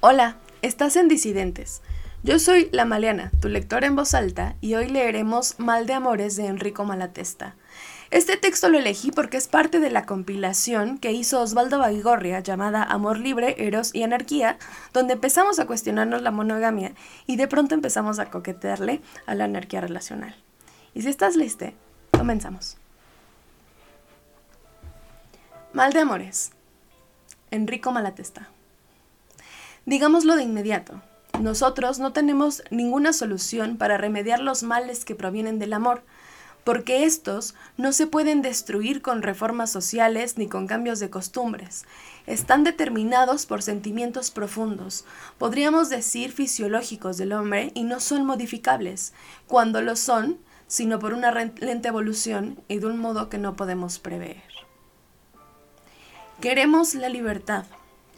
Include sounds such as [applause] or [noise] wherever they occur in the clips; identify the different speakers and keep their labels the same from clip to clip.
Speaker 1: Hola, estás en Disidentes. Yo soy La Maleana, tu lectora en voz alta, y hoy leeremos Mal de Amores de Enrico Malatesta. Este texto lo elegí porque es parte de la compilación que hizo Osvaldo Baigorria llamada Amor Libre, Eros y Anarquía, donde empezamos a cuestionarnos la monogamia y de pronto empezamos a coquetearle a la anarquía relacional. Y si estás lista, comenzamos. Mal de Amores. Enrico Malatesta. Digámoslo de inmediato. Nosotros no tenemos ninguna solución para remediar los males que provienen del amor, porque estos no se pueden destruir con reformas sociales ni con cambios de costumbres. Están determinados por sentimientos profundos, podríamos decir fisiológicos del hombre, y no son modificables, cuando lo son, sino por una lenta evolución y de un modo que no podemos prever. Queremos la libertad,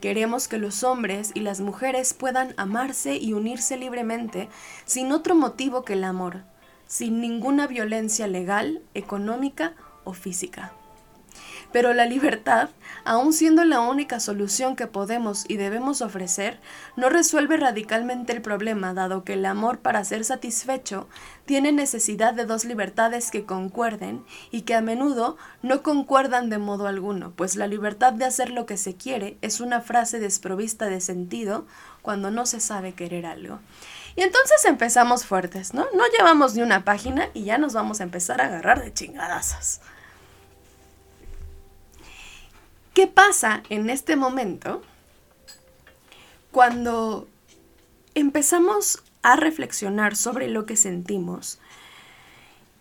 Speaker 1: Queremos que los hombres y las mujeres puedan amarse y unirse libremente sin otro motivo que el amor, sin ninguna violencia legal, económica o física. Pero la libertad, aun siendo la única solución que podemos y debemos ofrecer, no resuelve radicalmente el problema, dado que el amor para ser satisfecho tiene necesidad de dos libertades que concuerden y que a menudo no concuerdan de modo alguno, pues la libertad de hacer lo que se quiere es una frase desprovista de sentido cuando no se sabe querer algo. Y entonces empezamos fuertes, ¿no? No llevamos ni una página y ya nos vamos a empezar a agarrar de chingadazos. ¿Qué pasa en este momento cuando empezamos a reflexionar sobre lo que sentimos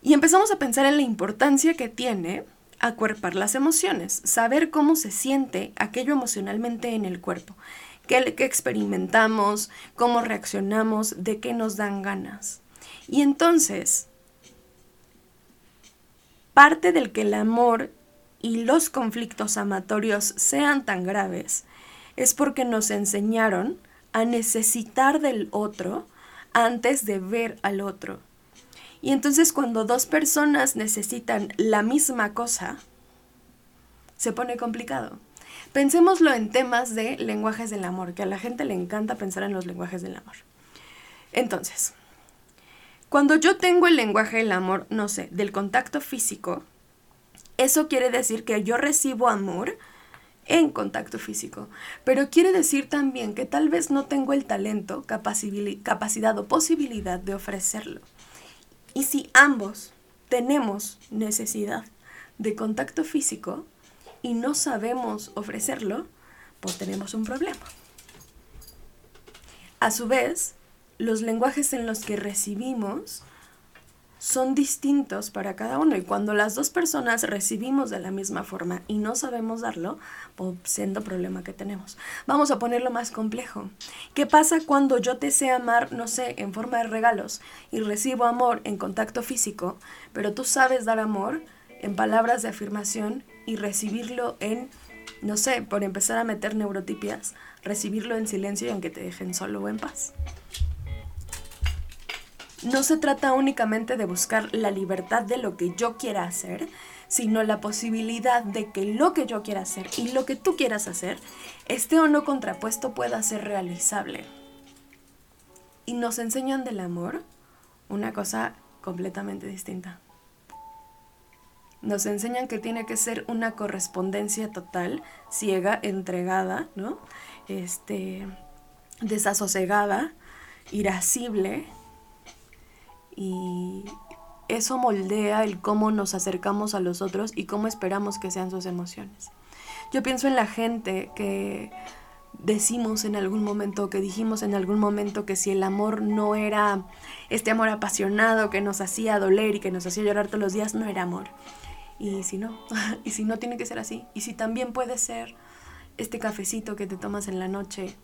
Speaker 1: y empezamos a pensar en la importancia que tiene acuerpar las emociones, saber cómo se siente aquello emocionalmente en el cuerpo, qué, qué experimentamos, cómo reaccionamos, de qué nos dan ganas. Y entonces, parte del que el amor y los conflictos amatorios sean tan graves es porque nos enseñaron a necesitar del otro antes de ver al otro. Y entonces cuando dos personas necesitan la misma cosa, se pone complicado. Pensémoslo en temas de lenguajes del amor, que a la gente le encanta pensar en los lenguajes del amor. Entonces, cuando yo tengo el lenguaje del amor, no sé, del contacto físico, eso quiere decir que yo recibo amor en contacto físico, pero quiere decir también que tal vez no tengo el talento, capacidad o posibilidad de ofrecerlo. Y si ambos tenemos necesidad de contacto físico y no sabemos ofrecerlo, pues tenemos un problema. A su vez, los lenguajes en los que recibimos son distintos para cada uno y cuando las dos personas recibimos de la misma forma y no sabemos darlo, pues siendo problema que tenemos. Vamos a ponerlo más complejo. ¿Qué pasa cuando yo te sé amar, no sé, en forma de regalos y recibo amor en contacto físico, pero tú sabes dar amor en palabras de afirmación y recibirlo en, no sé, por empezar a meter neurotipias, recibirlo en silencio y aunque te dejen solo o en paz? No se trata únicamente de buscar la libertad de lo que yo quiera hacer, sino la posibilidad de que lo que yo quiera hacer y lo que tú quieras hacer, esté o no contrapuesto, pueda ser realizable. Y nos enseñan del amor una cosa completamente distinta. Nos enseñan que tiene que ser una correspondencia total, ciega, entregada, ¿no? Este, desasosegada, irascible, y eso moldea el cómo nos acercamos a los otros y cómo esperamos que sean sus emociones. Yo pienso en la gente que decimos en algún momento, que dijimos en algún momento que si el amor no era este amor apasionado que nos hacía doler y que nos hacía llorar todos los días, no era amor. Y si no, [laughs] y si no tiene que ser así, y si también puede ser este cafecito que te tomas en la noche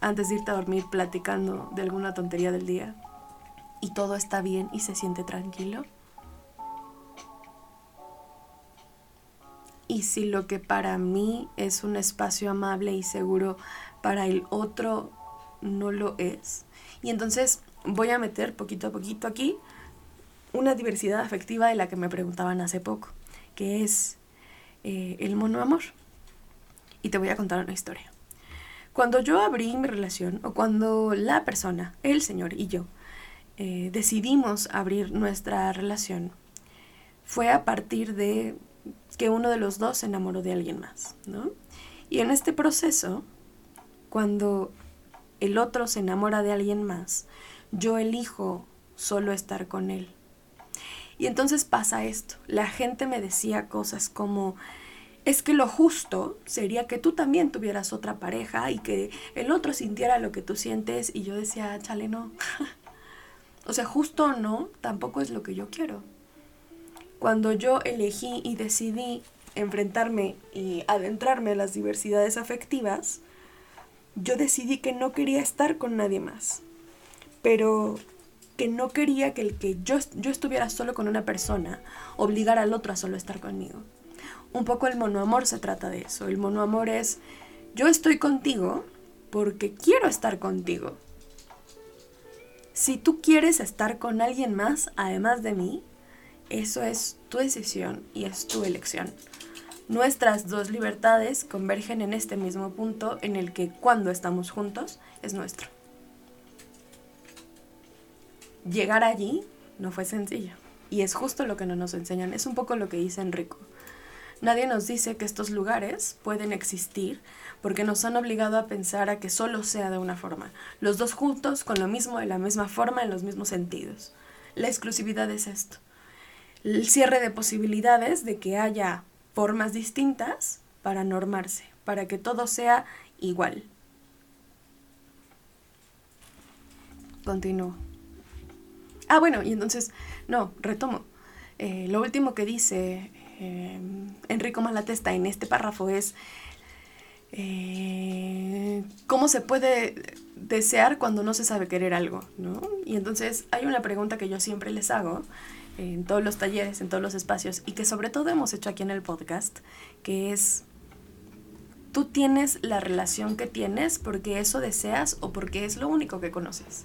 Speaker 1: antes de irte a dormir platicando de alguna tontería del día, y todo está bien y se siente tranquilo? Y si lo que para mí es un espacio amable y seguro, para el otro no lo es. Y entonces voy a meter poquito a poquito aquí una diversidad afectiva de la que me preguntaban hace poco, que es eh, el monoamor. Y te voy a contar una historia. cuando yo abrí mi relación, o cuando la persona, el señor y yo, eh, decidimos abrir nuestra relación, fue a partir de que uno de los dos se enamoró de alguien más, ¿no? Y en este proceso, cuando el otro se enamora de alguien más, yo elijo solo estar con él. Y entonces pasa esto. La gente me decía cosas como, es que lo justo sería que tú también tuvieras otra pareja y que el otro sintiera lo que tú sientes. Y yo decía, chale, no. [laughs] o sea, justo o no, tampoco es lo que yo quiero. Cuando yo elegí y decidí enfrentarme y adentrarme a las diversidades afectivas, yo decidí que no quería estar con nadie más. Pero que no quería que el que yo, yo estuviera solo con una persona obligara al otro a solo estar conmigo. Un poco el monoamor se trata de eso. El monoamor es yo estoy contigo porque quiero estar contigo. Si tú quieres estar con alguien más además de mí, eso es tu decisión y es tu elección. Nuestras dos libertades convergen en este mismo punto en el que cuando estamos juntos es nuestro llegar allí no fue sencillo. Y es justo lo que no nos enseñan. Es un poco lo que dice Enrico. Nadie nos dice que estos lugares pueden existir porque nos han obligado a pensar a que solo sea de una forma. Los dos juntos, con lo mismo, de la misma forma, en los mismos sentidos. La exclusividad es esto. El cierre de posibilidades de que haya formas distintas para normarse, para que todo sea igual. Continúo. Ah, bueno, y entonces, no, retomo. Eh, lo último que dice eh, Enrico Malatesta en este párrafo es eh, cómo se puede desear cuando no se sabe querer algo, ¿no? Y entonces hay una pregunta que yo siempre les hago en todos los talleres, en todos los espacios, y que sobre todo hemos hecho aquí en el podcast, que es, ¿tú tienes la relación que tienes porque eso deseas o porque es lo único que conoces?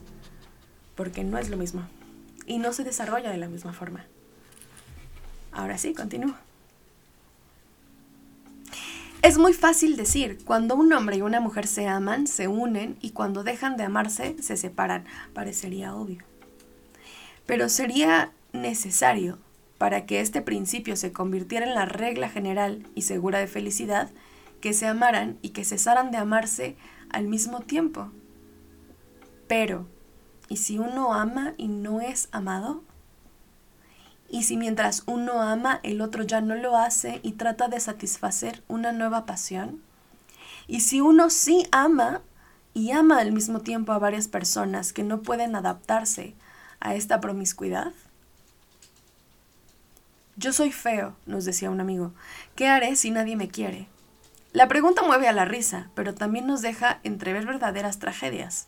Speaker 1: Porque no es lo mismo y no se desarrolla de la misma forma. Ahora sí, continúo. Es muy fácil decir, cuando un hombre y una mujer se aman, se unen y cuando dejan de amarse, se separan. Parecería obvio. Pero sería necesario, para que este principio se convirtiera en la regla general y segura de felicidad, que se amaran y que cesaran de amarse al mismo tiempo. Pero, ¿Y si uno ama y no es amado? ¿Y si mientras uno ama el otro ya no lo hace y trata de satisfacer una nueva pasión? ¿Y si uno sí ama y ama al mismo tiempo a varias personas que no pueden adaptarse a esta promiscuidad? Yo soy feo, nos decía un amigo. ¿Qué haré si nadie me quiere? La pregunta mueve a la risa, pero también nos deja entrever verdaderas tragedias.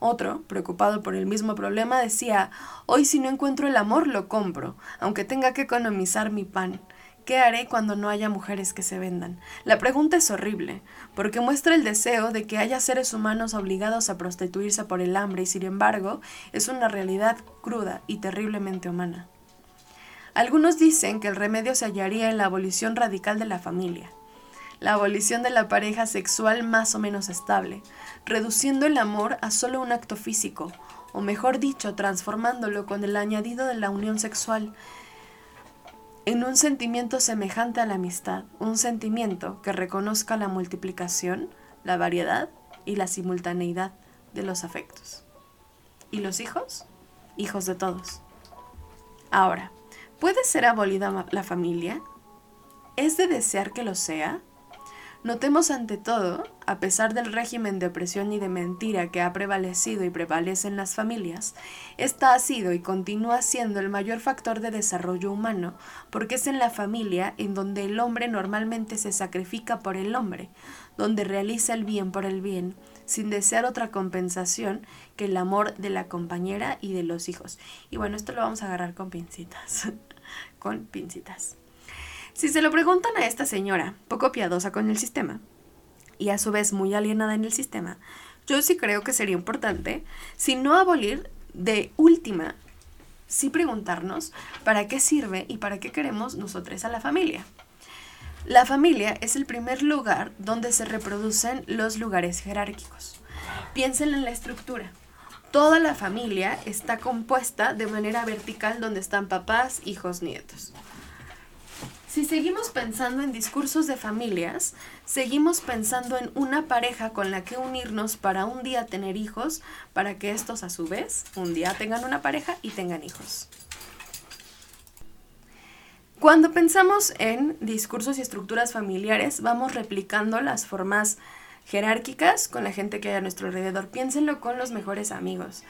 Speaker 1: Otro, preocupado por el mismo problema, decía, hoy si no encuentro el amor lo compro, aunque tenga que economizar mi pan. ¿Qué haré cuando no haya mujeres que se vendan? La pregunta es horrible, porque muestra el deseo de que haya seres humanos obligados a prostituirse por el hambre y sin embargo es una realidad cruda y terriblemente humana. Algunos dicen que el remedio se hallaría en la abolición radical de la familia, la abolición de la pareja sexual más o menos estable, reduciendo el amor a solo un acto físico, o mejor dicho, transformándolo con el añadido de la unión sexual en un sentimiento semejante a la amistad, un sentimiento que reconozca la multiplicación, la variedad y la simultaneidad de los afectos. ¿Y los hijos? Hijos de todos. Ahora, ¿puede ser abolida la familia? ¿Es de desear que lo sea? Notemos ante todo, a pesar del régimen de opresión y de mentira que ha prevalecido y prevalece en las familias, esta ha sido y continúa siendo el mayor factor de desarrollo humano, porque es en la familia en donde el hombre normalmente se sacrifica por el hombre, donde realiza el bien por el bien, sin desear otra compensación que el amor de la compañera y de los hijos. Y bueno, esto lo vamos a agarrar con pincitas, [laughs] con pincitas. Si se lo preguntan a esta señora, poco piadosa con el sistema, y a su vez muy alienada en el sistema, yo sí creo que sería importante, si no abolir, de última, sí preguntarnos para qué sirve y para qué queremos nosotros a la familia. La familia es el primer lugar donde se reproducen los lugares jerárquicos. Piensen en la estructura. Toda la familia está compuesta de manera vertical donde están papás, hijos, nietos. Si seguimos pensando en discursos de familias, seguimos pensando en una pareja con la que unirnos para un día tener hijos, para que estos a su vez un día tengan una pareja y tengan hijos. Cuando pensamos en discursos y estructuras familiares, vamos replicando las formas jerárquicas con la gente que hay a nuestro alrededor. Piénsenlo con los mejores amigos.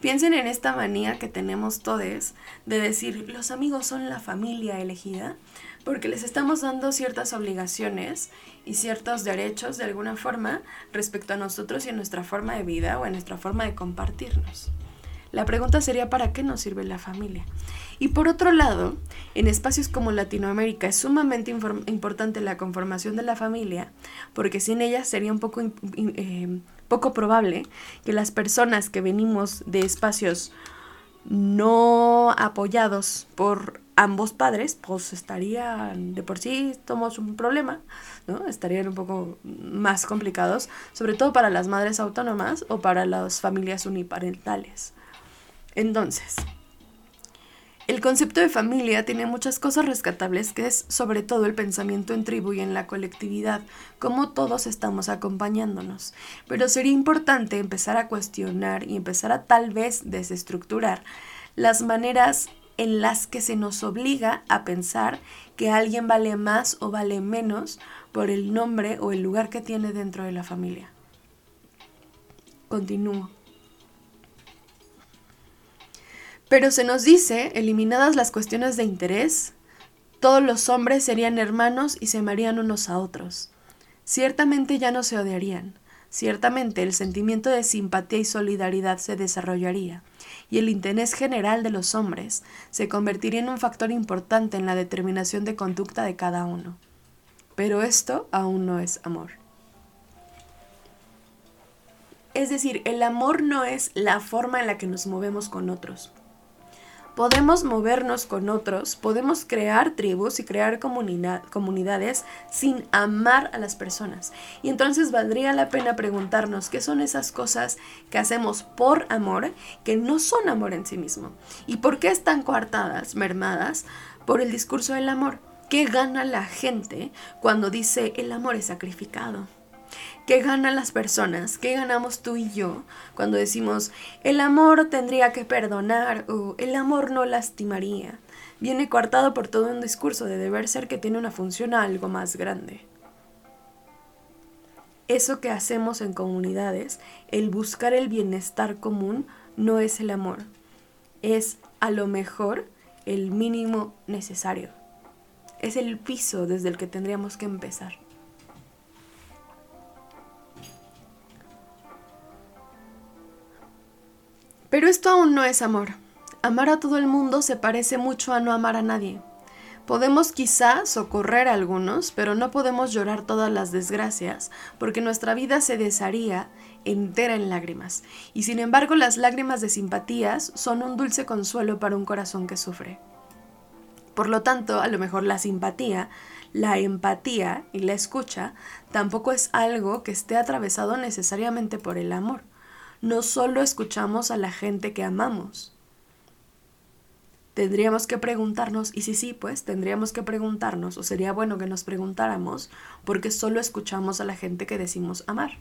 Speaker 1: Piensen en esta manía que tenemos todos de decir los amigos son la familia elegida, porque les estamos dando ciertas obligaciones y ciertos derechos de alguna forma respecto a nosotros y a nuestra forma de vida o a nuestra forma de compartirnos. La pregunta sería, ¿para qué nos sirve la familia? Y por otro lado, en espacios como Latinoamérica es sumamente importante la conformación de la familia, porque sin ella sería un poco, eh, poco probable que las personas que venimos de espacios no apoyados por ambos padres, pues estarían de por sí, somos un problema, ¿no? Estarían un poco más complicados, sobre todo para las madres autónomas o para las familias uniparentales. Entonces, el concepto de familia tiene muchas cosas rescatables, que es sobre todo el pensamiento en tribu y en la colectividad, como todos estamos acompañándonos. Pero sería importante empezar a cuestionar y empezar a tal vez desestructurar las maneras en las que se nos obliga a pensar que alguien vale más o vale menos por el nombre o el lugar que tiene dentro de la familia. Continúo. Pero se nos dice, eliminadas las cuestiones de interés, todos los hombres serían hermanos y se amarían unos a otros. Ciertamente ya no se odiarían, ciertamente el sentimiento de simpatía y solidaridad se desarrollaría, y el interés general de los hombres se convertiría en un factor importante en la determinación de conducta de cada uno. Pero esto aún no es amor. Es decir, el amor no es la forma en la que nos movemos con otros podemos movernos con otros, podemos crear tribus y crear comunidades sin amar a las personas. Y entonces valdría la pena preguntarnos qué son esas cosas que hacemos por amor, que no son amor en sí mismo. ¿Y por qué están coartadas, mermadas por el discurso del amor? ¿Qué gana la gente cuando dice el amor es sacrificado? ¿Qué ganan las personas? ¿Qué ganamos tú y yo cuando decimos el amor tendría que perdonar o el amor no lastimaría? Viene coartado por todo un discurso de deber ser que tiene una función a algo más grande. Eso que hacemos en comunidades, el buscar el bienestar común, no es el amor. Es a lo mejor el mínimo necesario. Es el piso desde el que tendríamos que empezar. Pero esto aún no es amor. Amar a todo el mundo se parece mucho a no amar a nadie. Podemos quizá socorrer a algunos, pero no podemos llorar todas las desgracias, porque nuestra vida se desharía entera en lágrimas. Y sin embargo las lágrimas de simpatías son un dulce consuelo para un corazón que sufre. Por lo tanto, a lo mejor la simpatía, la empatía y la escucha tampoco es algo que esté atravesado necesariamente por el amor no solo escuchamos a la gente que amamos. Tendríamos que preguntarnos, y si sí, pues tendríamos que preguntarnos, o sería bueno que nos preguntáramos, porque solo escuchamos a la gente que decimos amar.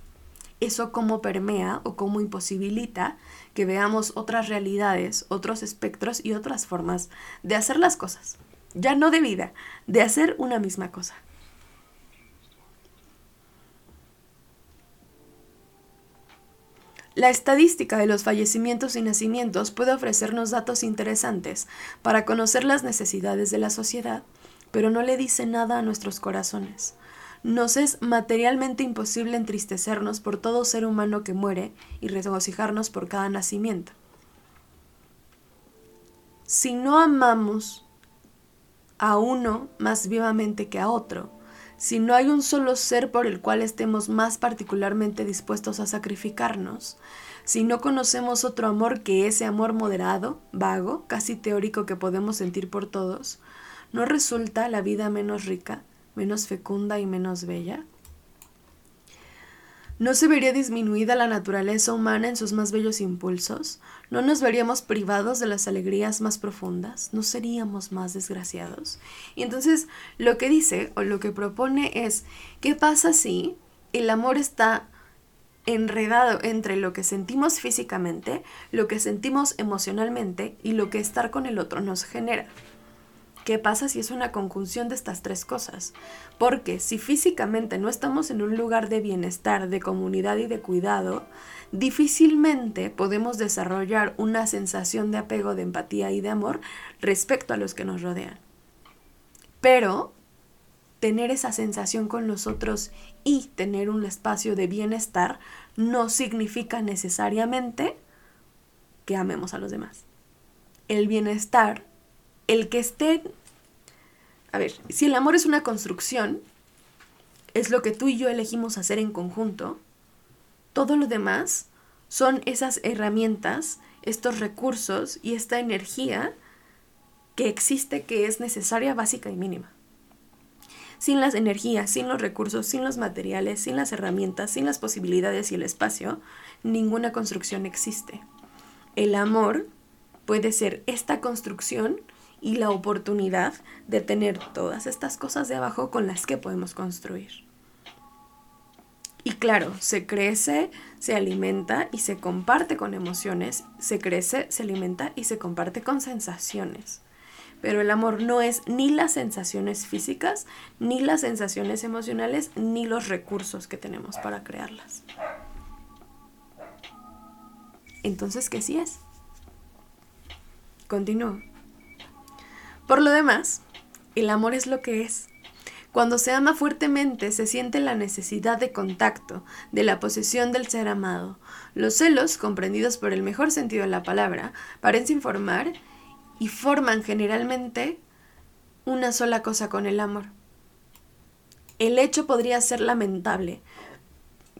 Speaker 1: Eso cómo permea o cómo imposibilita que veamos otras realidades, otros espectros y otras formas de hacer las cosas. Ya no de vida, de hacer una misma cosa. La estadística de los fallecimientos y nacimientos puede ofrecernos datos interesantes para conocer las necesidades de la sociedad, pero no le dice nada a nuestros corazones. Nos es materialmente imposible entristecernos por todo ser humano que muere y regocijarnos por cada nacimiento. Si no amamos a uno más vivamente que a otro, si no hay un solo ser por el cual estemos más particularmente dispuestos a sacrificarnos, si no conocemos otro amor que ese amor moderado, vago, casi teórico que podemos sentir por todos, ¿no resulta la vida menos rica, menos fecunda y menos bella? ¿No se vería disminuida la naturaleza humana en sus más bellos impulsos? ¿No nos veríamos privados de las alegrías más profundas? ¿No seríamos más desgraciados? Y entonces lo que dice o lo que propone es, ¿qué pasa si el amor está enredado entre lo que sentimos físicamente, lo que sentimos emocionalmente y lo que estar con el otro nos genera? ¿Qué pasa si es una conjunción de estas tres cosas? Porque si físicamente no estamos en un lugar de bienestar, de comunidad y de cuidado, difícilmente podemos desarrollar una sensación de apego, de empatía y de amor respecto a los que nos rodean. Pero tener esa sensación con los otros y tener un espacio de bienestar no significa necesariamente que amemos a los demás. El bienestar, el que esté a ver, si el amor es una construcción, es lo que tú y yo elegimos hacer en conjunto, todo lo demás son esas herramientas, estos recursos y esta energía que existe que es necesaria, básica y mínima. Sin las energías, sin los recursos, sin los materiales, sin las herramientas, sin las posibilidades y el espacio, ninguna construcción existe. El amor puede ser esta construcción y la oportunidad de tener todas estas cosas de abajo con las que podemos construir. Y claro, se crece, se alimenta y se comparte con emociones, se crece, se alimenta y se comparte con sensaciones. Pero el amor no es ni las sensaciones físicas, ni las sensaciones emocionales, ni los recursos que tenemos para crearlas. Entonces, ¿qué sí es? Continúo. Por lo demás, el amor es lo que es. Cuando se ama fuertemente se siente la necesidad de contacto, de la posesión del ser amado. Los celos, comprendidos por el mejor sentido de la palabra, parecen formar y forman generalmente una sola cosa con el amor. El hecho podría ser lamentable,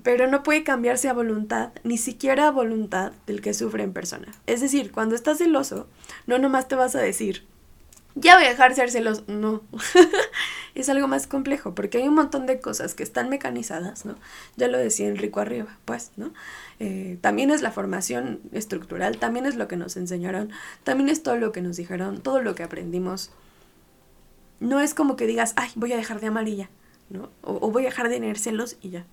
Speaker 1: pero no puede cambiarse a voluntad, ni siquiera a voluntad del que sufre en persona. Es decir, cuando estás celoso, no nomás te vas a decir, ya voy a dejar de ser celoso. No, [laughs] es algo más complejo porque hay un montón de cosas que están mecanizadas, ¿no? Ya lo decía Enrico arriba, pues, ¿no? Eh, también es la formación estructural, también es lo que nos enseñaron, también es todo lo que nos dijeron, todo lo que aprendimos. No es como que digas, ay, voy a dejar de amarilla, ¿no? O, o voy a dejar de tener celos y ya.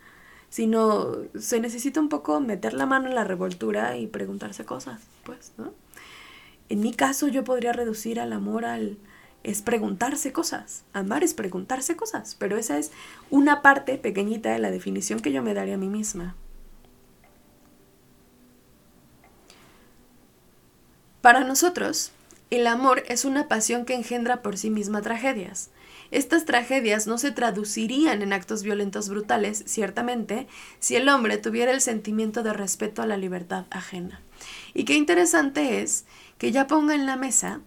Speaker 1: Sino se necesita un poco meter la mano en la revoltura y preguntarse cosas, pues, ¿no? En mi caso yo podría reducir al amor al es preguntarse cosas. Amar es preguntarse cosas, pero esa es una parte pequeñita de la definición que yo me daría a mí misma. Para nosotros, el amor es una pasión que engendra por sí misma tragedias. Estas tragedias no se traducirían en actos violentos brutales, ciertamente, si el hombre tuviera el sentimiento de respeto a la libertad ajena. Y qué interesante es que ya ponga en la mesa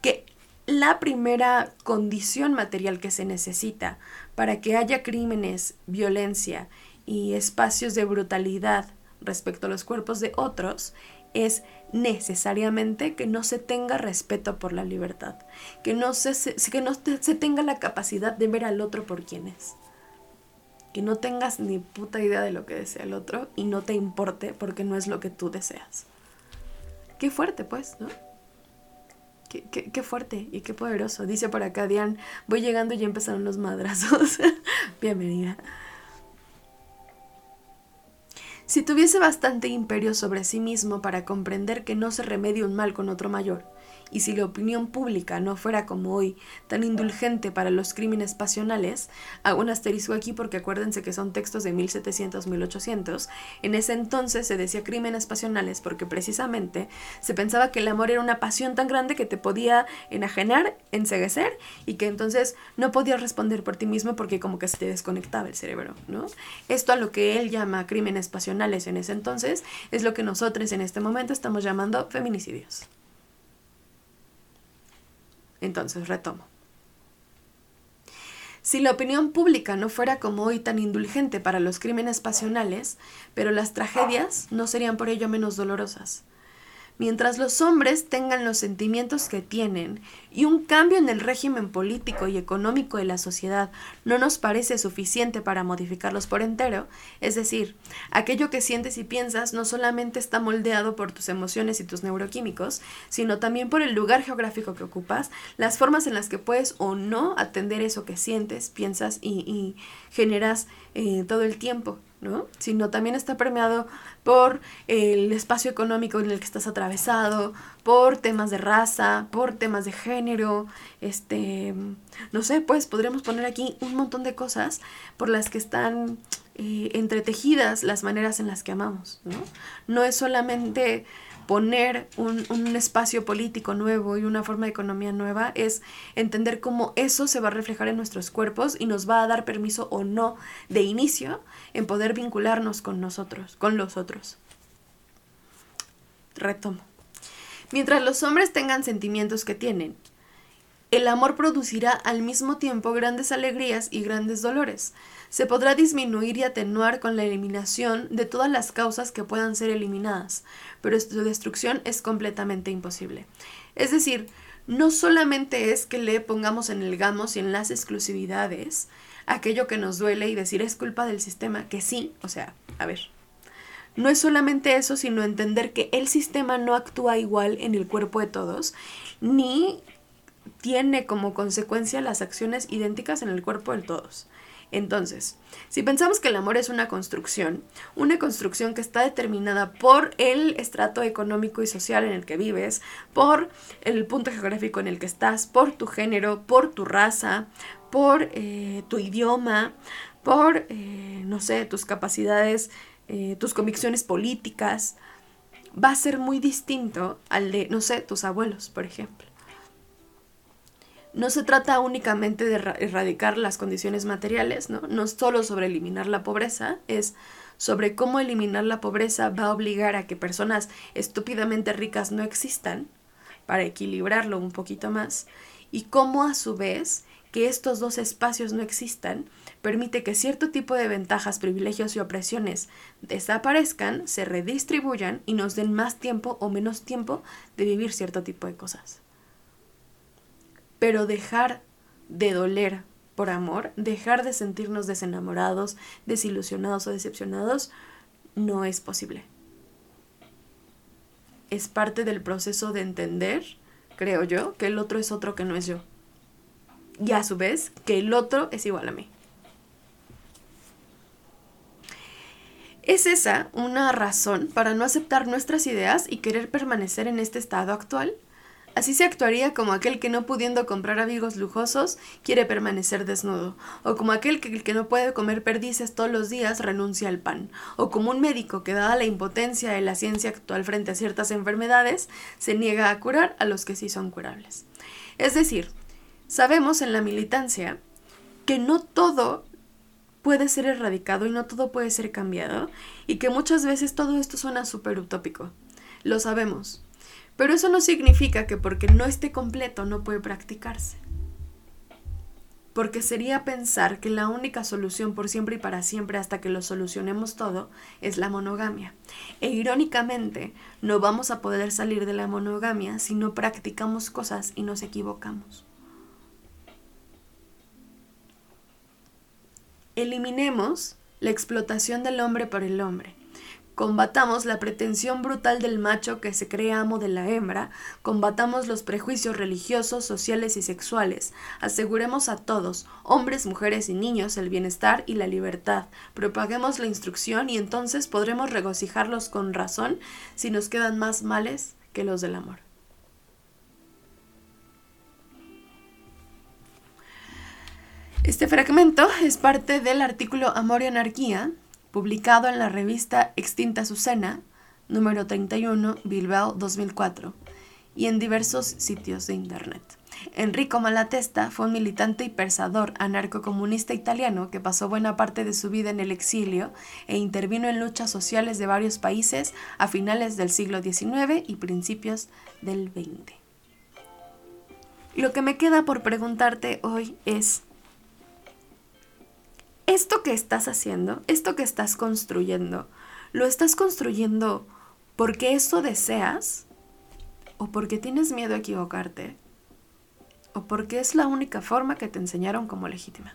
Speaker 1: que la primera condición material que se necesita para que haya crímenes, violencia y espacios de brutalidad respecto a los cuerpos de otros es necesariamente que no se tenga respeto por la libertad, que no se, que no se tenga la capacidad de ver al otro por quien es, que no tengas ni puta idea de lo que desea el otro y no te importe porque no es lo que tú deseas. Qué fuerte, pues, ¿no? Qué, qué, fuerte y qué poderoso. Dice por acá Diane, voy llegando y ya empezaron los madrazos. [laughs] Bienvenida. Si tuviese bastante imperio sobre sí mismo para comprender que no se remedia un mal con otro mayor, y si la opinión pública no fuera como hoy tan indulgente para los crímenes pasionales, hago un asterisco aquí porque acuérdense que son textos de 1700-1800, en ese entonces se decía crímenes pasionales porque precisamente se pensaba que el amor era una pasión tan grande que te podía enajenar, enseguecer y que entonces no podías responder por ti mismo porque como que se te desconectaba el cerebro, ¿no? Esto a lo que él llama crímenes pasionales en ese entonces es lo que nosotros en este momento estamos llamando feminicidios. Entonces retomo. Si la opinión pública no fuera como hoy tan indulgente para los crímenes pasionales, pero las tragedias no serían por ello menos dolorosas. Mientras los hombres tengan los sentimientos que tienen y un cambio en el régimen político y económico de la sociedad no nos parece suficiente para modificarlos por entero, es decir, aquello que sientes y piensas no solamente está moldeado por tus emociones y tus neuroquímicos, sino también por el lugar geográfico que ocupas, las formas en las que puedes o no atender eso que sientes, piensas y, generas eh, todo el tiempo. ¿No? Sino también está permeado por el espacio económico en el que estás atravesado, por temas de raza, por temas de género, este, no sé, pues podríamos poner aquí un montón de cosas por las que están eh, entretejidas las maneras en las que amamos, ¿no? No es solamente poner un, un, espacio político nuevo y una forma de economía nueva es entender cómo eso se va a reflejar en nuestros cuerpos y nos va a dar permiso o no de inicio en poder vincularnos con nosotros, con los otros. Retomo. Mientras los hombres tengan sentimientos que tienen, el amor producirá al mismo tiempo grandes alegrías y grandes dolores se podrá disminuir y atenuar con la eliminación de todas las causas que puedan ser eliminadas, pero su destrucción es completamente imposible. Es decir, no solamente es que le pongamos en el gamos y en las exclusividades aquello que nos duele y decir es culpa del sistema, que sí, o sea, a ver, no es solamente eso, sino entender que el sistema no actúa igual en el cuerpo de todos, ni tiene como consecuencia las acciones idénticas en el cuerpo de todos. Entonces, si pensamos que el amor es una construcción, una construcción que está determinada por el estrato económico y social en el que vives, por el punto geográfico en el que estás, por tu género, por tu raza, por eh, tu idioma, por, eh, no sé, tus capacidades, eh, tus convicciones políticas, va a ser muy distinto al de, no sé, tus abuelos, por ejemplo no se trata únicamente de erradicar las condiciones materiales, ¿no? No solo sobre eliminar la pobreza, es sobre cómo eliminar la pobreza va a obligar a que personas estúpidamente ricas no existan, para equilibrarlo un poquito más, y cómo a su vez que estos dos espacios no existan permite que cierto tipo de ventajas, privilegios y opresiones desaparezcan, se redistribuyan y nos den más tiempo o menos tiempo de vivir cierto tipo de cosas. Pero dejar de doler por amor, dejar de sentirnos desenamorados, desilusionados o decepcionados, no es posible. Es parte del proceso de entender, creo yo, que el otro es otro que no es yo. Y a su vez, que el otro es igual a mí. ¿Es esa una razón para no aceptar nuestras ideas y querer permanecer en este estado actual? Así se actuaría como aquel que no pudiendo comprar abrigos lujosos quiere permanecer desnudo, o como aquel que, que no puede comer perdices todos los días renuncia al pan, o como un médico que dada la impotencia de la ciencia actual frente a ciertas enfermedades, se niega a curar a los que sí son curables. Es decir, sabemos en la militancia que no todo puede ser erradicado y no todo puede ser cambiado, y que muchas veces todo esto suena súper utópico. Lo sabemos, pero eso no significa que porque no esté completo no puede practicarse. Porque sería pensar que la única solución por siempre y para siempre hasta que lo solucionemos todo es la monogamia. E irónicamente, no vamos a poder salir de la monogamia si no practicamos cosas y nos equivocamos. Eliminemos la explotación del hombre por el hombre Combatamos la pretensión brutal del macho que se cree amo de la hembra, combatamos los prejuicios religiosos, sociales y sexuales, aseguremos a todos, hombres, mujeres y niños, el bienestar y la libertad, propaguemos la instrucción y entonces podremos regocijarlos con razón si nos quedan más males que los del amor. Este fragmento es parte del artículo Amor y Anarquía publicado en la revista Extinta Azucena, número 31, Bilbao 2004, y en diversos sitios de Internet. Enrico Malatesta fue un militante y persador anarcocomunista italiano que pasó buena parte de su vida en el exilio e intervino en luchas sociales de varios países a finales del siglo XIX y principios del XX. Lo que me queda por preguntarte hoy es, esto que estás haciendo, esto que estás construyendo, lo estás construyendo porque eso deseas o porque tienes miedo a equivocarte, o porque es la única forma que te enseñaron como legítima.